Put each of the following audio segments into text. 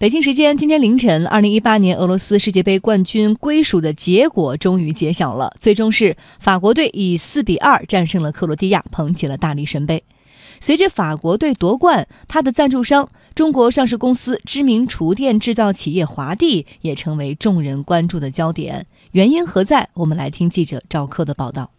北京时间今天凌晨，二零一八年俄罗斯世界杯冠军归属的结果终于揭晓了，最终是法国队以四比二战胜了克罗地亚，捧起了大力神杯。随着法国队夺冠，他的赞助商中国上市公司知名厨电制造企业华帝也成为众人关注的焦点。原因何在？我们来听记者赵克的报道。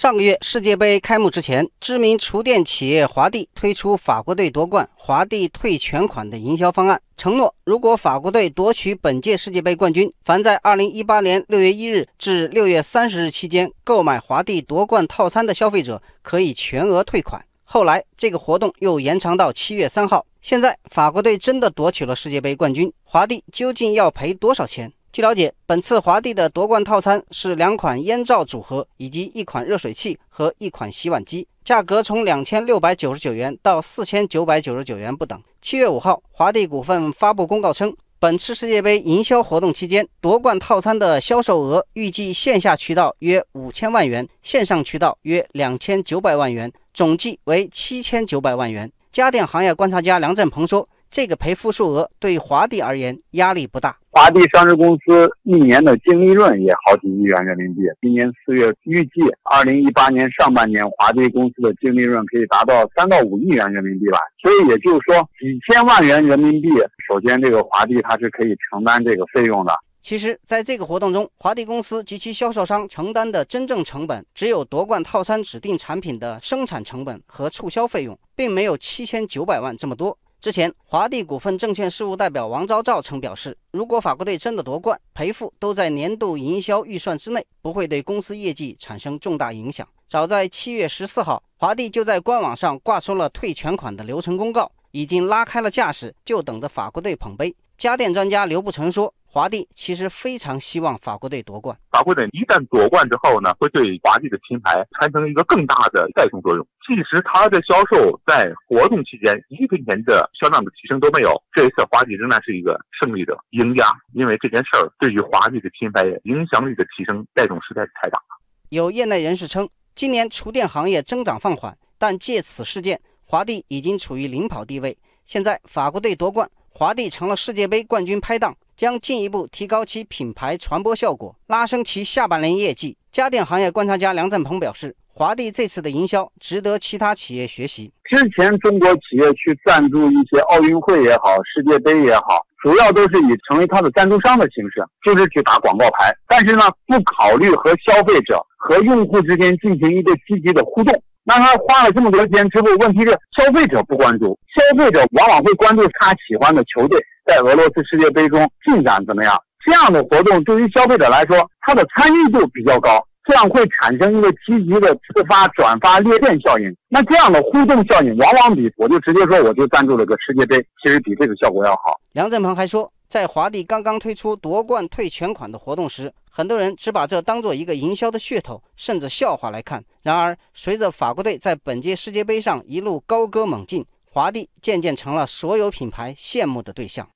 上个月世界杯开幕之前，知名厨电企业华帝推出法国队夺冠华帝退全款的营销方案，承诺如果法国队夺取本届世界杯冠军，凡在2018年6月1日至6月30日期间购买华帝夺冠套餐的消费者，可以全额退款。后来这个活动又延长到7月3号。现在法国队真的夺取了世界杯冠军，华帝究竟要赔多少钱？据了解，本次华帝的夺冠套餐是两款烟罩组合，以及一款热水器和一款洗碗机，价格从两千六百九十九元到四千九百九十九元不等。七月五号，华帝股份发布公告称，本次世界杯营销活动期间，夺冠套餐的销售额预计线下渠道约五千万元，线上渠道约两千九百万元，总计为七千九百万元。家电行业观察家梁振鹏说。这个赔付数额对华帝而言压力不大。华帝上市公司一年的净利润也好几亿元人民币。今年四月预计，二零一八年上半年华帝公司的净利润可以达到三到五亿元人民币吧。所以也就是说，几千万元人民币，首先这个华帝它是可以承担这个费用的。其实，在这个活动中，华帝公司及其销售商承担的真正成本只有夺冠套餐指定产品的生产成本和促销费用，并没有七千九百万这么多。之前，华帝股份证券事务代表王昭照曾表示，如果法国队真的夺冠，赔付都在年度营销预算之内，不会对公司业绩产生重大影响。早在七月十四号，华帝就在官网上挂出了退全款的流程公告，已经拉开了架势，就等着法国队捧杯。家电专家刘步成说。华帝其实非常希望法国队夺冠。法国队一旦夺冠之后呢，会对华帝的品牌产生一个更大的带动作用。即使它的销售在活动期间一分钱的销量的提升都没有，这一次华帝仍然是一个胜利者、赢家，因为这件事儿对于华帝的品牌影响力的提升带动实在是太大了。有业内人士称，今年厨电行业增长放缓，但借此事件，华帝已经处于领跑地位。现在法国队夺冠，华帝成了世界杯冠军拍档。将进一步提高其品牌传播效果，拉升其下半年业绩。家电行业观察家梁振鹏表示，华帝这次的营销值得其他企业学习。之前中国企业去赞助一些奥运会也好，世界杯也好，主要都是以成为它的赞助商的形式，就是去打广告牌。但是呢，不考虑和消费者和用户之间进行一个积极的互动。那他花了这么多钱之后，问题是消费者不关注，消费者往往会关注他喜欢的球队。在俄罗斯世界杯中进展怎么样？这样的活动对于消费者来说，他的参与度比较高，这样会产生一个积极的自发、转发、裂变效应。那这样的互动效应，往往比我就直接说我就赞助了个世界杯，其实比这个效果要好。梁振鹏还说，在华帝刚刚推出夺冠退全款的活动时，很多人只把这当做一个营销的噱头，甚至笑话来看。然而，随着法国队在本届世界杯上一路高歌猛进，华帝渐渐成了所有品牌羡慕的对象。